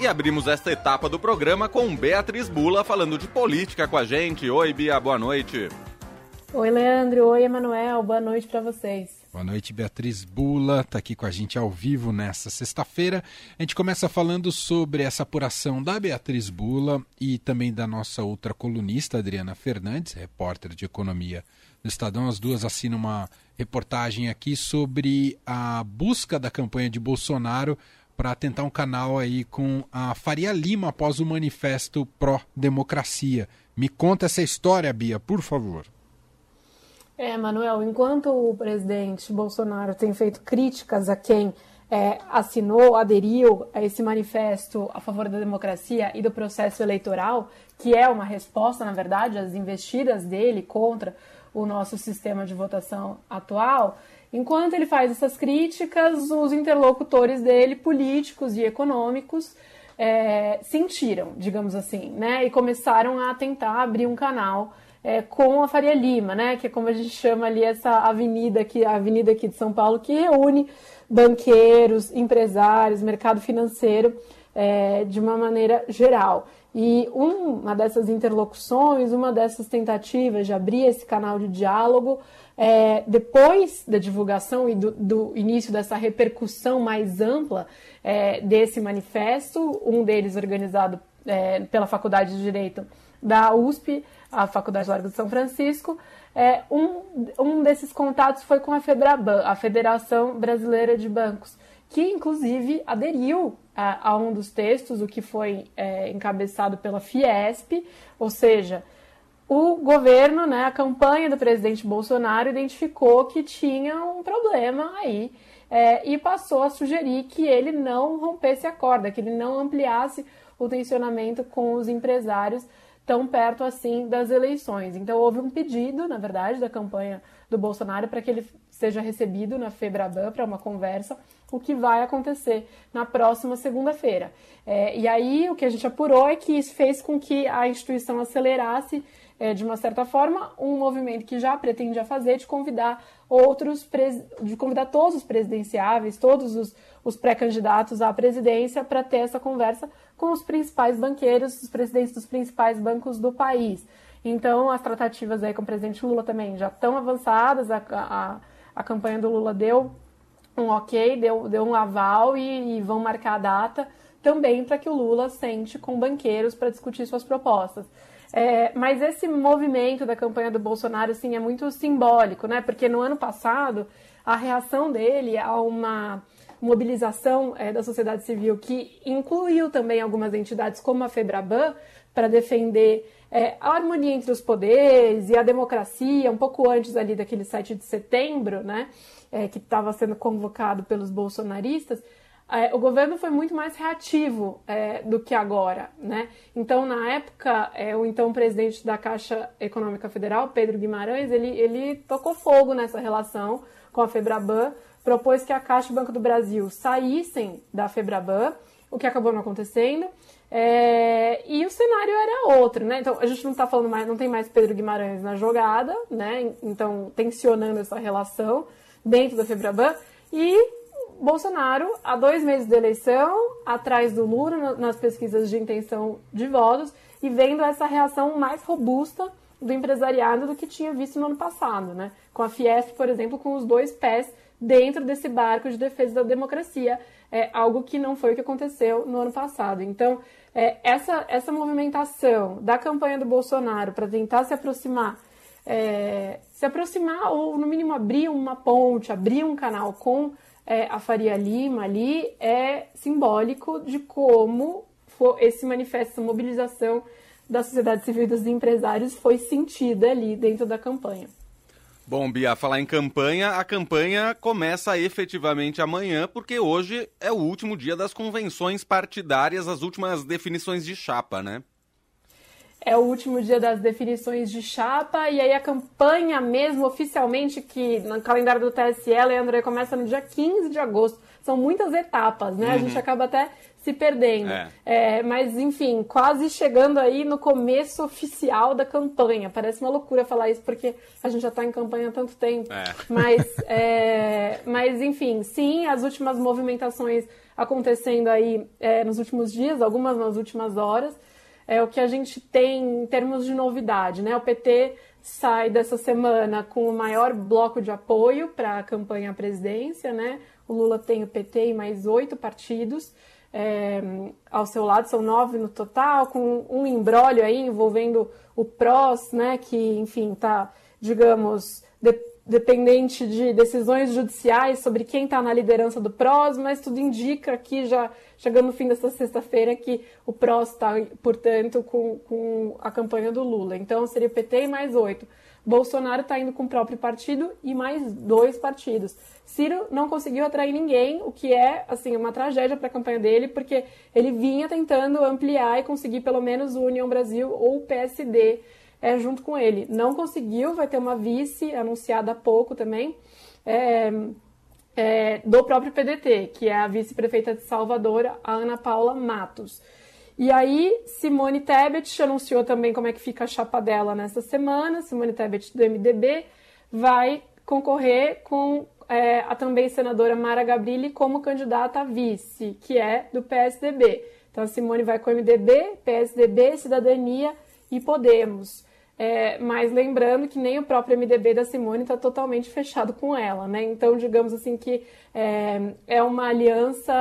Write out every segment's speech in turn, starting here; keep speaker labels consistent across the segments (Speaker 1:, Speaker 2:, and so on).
Speaker 1: E abrimos esta etapa do programa com Beatriz Bula falando de política com a gente. Oi, Bia, boa noite.
Speaker 2: Oi, Leandro. Oi, Emanuel. Boa noite para vocês.
Speaker 3: Boa noite, Beatriz Bula, está aqui com a gente ao vivo nessa sexta-feira. A gente começa falando sobre essa apuração da Beatriz Bula e também da nossa outra colunista, Adriana Fernandes, repórter de economia do Estadão. As duas assinam uma reportagem aqui sobre a busca da campanha de Bolsonaro para tentar um canal aí com a Faria Lima após o manifesto pró-democracia. Me conta essa história, Bia, por favor.
Speaker 2: É, Manuel, enquanto o presidente Bolsonaro tem feito críticas a quem é, assinou, aderiu a esse manifesto a favor da democracia e do processo eleitoral, que é uma resposta, na verdade, às investidas dele contra o nosso sistema de votação atual, Enquanto ele faz essas críticas, os interlocutores dele, políticos e econômicos, é, sentiram, digamos assim, né? E começaram a tentar abrir um canal é, com a Faria Lima, né? Que é como a gente chama ali essa avenida aqui, a avenida aqui de São Paulo, que reúne banqueiros, empresários, mercado financeiro é, de uma maneira geral. E uma dessas interlocuções, uma dessas tentativas de abrir esse canal de diálogo é, depois da divulgação e do, do, início dessa repercussão mais ampla é, desse manifesto, um deles organizado é, pela Faculdade de Direito da USP, a Faculdade Largo de São Francisco, é, um, um desses contatos foi com a FEBRABAN, a Federação Brasileira de Bancos, que inclusive aderiu a, um dos textos, o que foi é, encabeçado pela Fiesp, ou seja, o governo, né, a campanha do presidente Bolsonaro identificou que tinha um problema aí é, e passou a sugerir que ele não rompesse a corda, que ele não ampliasse o tensionamento com os empresários tão perto assim das eleições. Então houve um pedido, na verdade, da campanha do Bolsonaro para que ele seja recebido na Febraban para uma conversa, o que vai acontecer na próxima segunda-feira. É, e aí o que a gente apurou é que isso fez com que a instituição acelerasse é, de uma certa forma, um movimento que já pretendia fazer de convidar outros, de convidar todos os presidenciáveis, todos os, os pré-candidatos à presidência para ter essa conversa com os principais banqueiros, os presidentes dos principais bancos do país. Então, as tratativas aí com o presidente Lula também já estão avançadas, a, a, a campanha do Lula deu um ok, deu, deu um aval e, e vão marcar a data também para que o Lula sente com banqueiros para discutir suas propostas. É, mas esse movimento da campanha do Bolsonaro assim, é muito simbólico, né? Porque no ano passado, a reação dele a uma mobilização é, da sociedade civil, que incluiu também algumas entidades como a Febraban, para defender é, a harmonia entre os poderes e a democracia, um pouco antes ali daquele 7 de setembro, né? É, que estava sendo convocado pelos bolsonaristas, é, o governo foi muito mais reativo é, do que agora, né? Então, na época, é, o então presidente da Caixa Econômica Federal, Pedro Guimarães, ele, ele tocou fogo nessa relação com a Febraban, propôs que a Caixa e o Banco do Brasil saíssem da Febraban, o que acabou não acontecendo. É, e o cenário era outro, né? Então a gente não está falando mais, não tem mais Pedro Guimarães na jogada, né? Então tensionando essa relação dentro da Febraban e Bolsonaro, há dois meses da eleição, atrás do Lula nas pesquisas de intenção de votos e vendo essa reação mais robusta do empresariado do que tinha visto no ano passado, né? Com a Fiesp, por exemplo, com os dois pés dentro desse barco de defesa da democracia, é algo que não foi o que aconteceu no ano passado. Então, é, essa, essa movimentação da campanha do Bolsonaro para tentar se aproximar, é, se aproximar ou no mínimo abrir uma ponte, abrir um canal com é, a Faria Lima ali é simbólico de como esse manifesto, essa mobilização da sociedade civil e dos empresários foi sentida ali dentro da campanha.
Speaker 1: Bom, Bia, falar em campanha, a campanha começa efetivamente amanhã, porque hoje é o último dia das convenções partidárias, as últimas definições de chapa, né?
Speaker 2: é o último dia das definições de chapa, e aí a campanha mesmo, oficialmente, que no calendário do TSE, Leandro, começa no dia 15 de agosto. São muitas etapas, né? Uhum. A gente acaba até se perdendo. É. É, mas, enfim, quase chegando aí no começo oficial da campanha. Parece uma loucura falar isso, porque a gente já está em campanha há tanto tempo. É. Mas, é, mas, enfim, sim, as últimas movimentações acontecendo aí é, nos últimos dias, algumas nas últimas horas, é o que a gente tem em termos de novidade. Né? O PT sai dessa semana com o maior bloco de apoio para a campanha à presidência, né? O Lula tem o PT e mais oito partidos é, ao seu lado, são nove no total, com um embrólio aí envolvendo o PROS, né, que, enfim, está, digamos, de, dependente de decisões judiciais sobre quem está na liderança do PROS, mas tudo indica que já chegando no fim dessa sexta-feira que o PROS está, portanto, com, com a campanha do Lula. Então seria o PT e mais oito. Bolsonaro está indo com o próprio partido e mais dois partidos. Ciro não conseguiu atrair ninguém, o que é assim uma tragédia para a campanha dele, porque ele vinha tentando ampliar e conseguir pelo menos o União Brasil ou o PSD é, junto com ele. Não conseguiu, vai ter uma vice anunciada há pouco também. É, é, do próprio PDT, que é a vice-prefeita de Salvador, a Ana Paula Matos. E aí, Simone Tebet anunciou também como é que fica a chapa dela nessa semana. Simone Tebet, do MDB, vai concorrer com é, a também senadora Mara Gabrilli como candidata a vice, que é do PSDB. Então, Simone vai com MDB, PSDB, Cidadania e Podemos. É, mas lembrando que nem o próprio MDB da Simone está totalmente fechado com ela, né? Então, digamos assim que é, é uma aliança,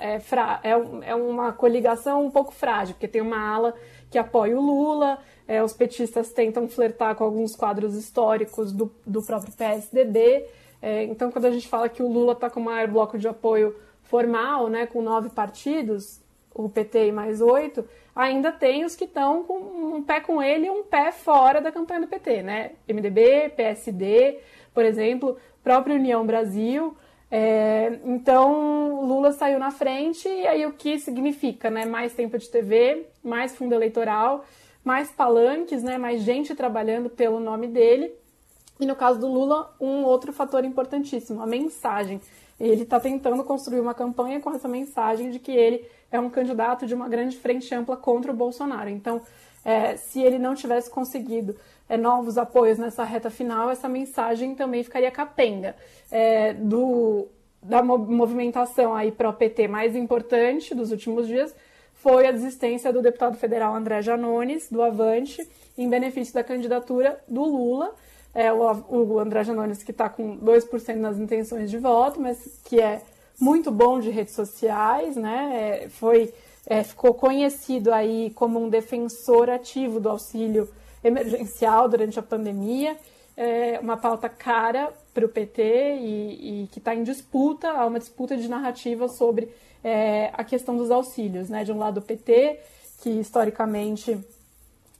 Speaker 2: é, fra, é, é, uma coligação um pouco frágil, porque tem uma ala que apoia o Lula, é, os petistas tentam flertar com alguns quadros históricos do, do próprio PSDB. É, então, quando a gente fala que o Lula está com o maior bloco de apoio formal, né, com nove partidos, o PT e mais oito, ainda tem os que estão com um pé com ele e um pé fora da campanha do PT, né? MDB, PSD, por exemplo, própria União Brasil. É, então, Lula saiu na frente, e aí o que significa, né? Mais tempo de TV, mais fundo eleitoral, mais palanques, né? Mais gente trabalhando pelo nome dele. E no caso do Lula, um outro fator importantíssimo, a mensagem. Ele está tentando construir uma campanha com essa mensagem de que ele é um candidato de uma grande frente ampla contra o Bolsonaro. Então, é, se ele não tivesse conseguido é, novos apoios nessa reta final, essa mensagem também ficaria capenga. É, do, da movimentação aí para o PT mais importante dos últimos dias foi a desistência do deputado federal André Janones, do Avante, em benefício da candidatura do Lula. É, o, o André Janones que está com 2% nas intenções de voto, mas que é muito bom de redes sociais, né? É, foi, é, ficou conhecido aí como um defensor ativo do auxílio emergencial durante a pandemia. É uma pauta cara para o PT e, e que está em disputa, há uma disputa de narrativa sobre é, a questão dos auxílios, né? De um lado o PT, que historicamente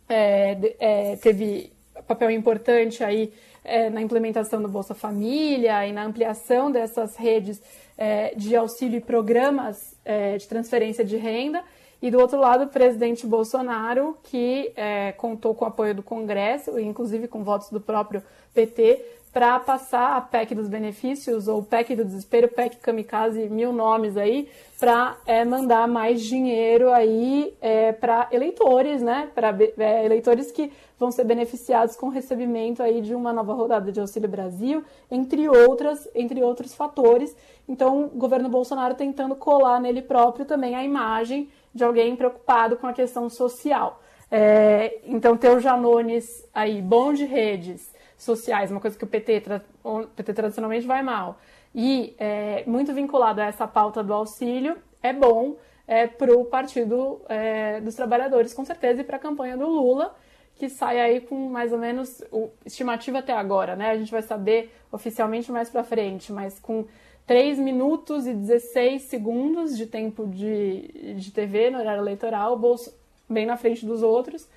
Speaker 2: é, é, teve papel importante aí é, na implementação do Bolsa Família e na ampliação dessas redes é, de auxílio e programas é, de transferência de renda. E do outro lado, o presidente Bolsonaro, que é, contou com o apoio do Congresso, inclusive com votos do próprio PT, para passar a PEC dos benefícios, ou PEC do desespero, PEC kamikaze, mil nomes aí, para é, mandar mais dinheiro aí é, para eleitores, né? Para é, eleitores que vão ser beneficiados com o recebimento aí de uma nova rodada de Auxílio Brasil, entre outras, entre outros fatores. Então, o governo Bolsonaro tentando colar nele próprio também a imagem de alguém preocupado com a questão social. É, então, ter o Janones aí, bom de redes, sociais, uma coisa que o PT, o PT tradicionalmente vai mal, e é, muito vinculado a essa pauta do auxílio, é bom é, para o Partido é, dos Trabalhadores, com certeza, e para a campanha do Lula, que sai aí com mais ou menos, o, estimativa até agora, né? A gente vai saber oficialmente mais para frente, mas com 3 minutos e 16 segundos de tempo de, de TV no horário eleitoral, Bolso, bem na frente dos outros,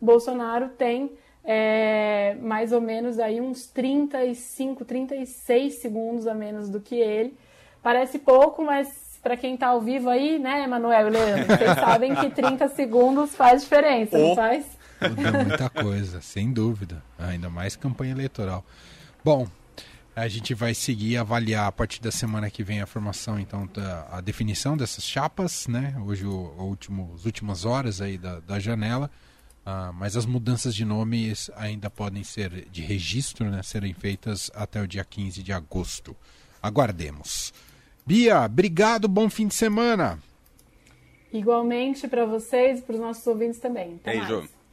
Speaker 2: Bolsonaro tem é, mais ou menos aí uns 35, 36 segundos a menos do que ele. Parece pouco, mas para quem está ao vivo aí, né, Emanuel e Leandro, vocês sabem que 30 segundos faz diferença, oh. não faz?
Speaker 3: Muda muita coisa, sem dúvida. Ainda mais campanha eleitoral. Bom, A gente vai seguir e avaliar a partir da semana que vem a formação, então, da, a definição dessas chapas, né? Hoje, o, o último, as últimas horas aí da, da janela. Uh, mas as mudanças de nomes ainda podem ser de registro, né? Serem feitas até o dia 15 de agosto. Aguardemos. Bia, obrigado, bom fim de semana.
Speaker 2: Igualmente para vocês e para os nossos ouvintes também.
Speaker 1: Até Beijo. Mais.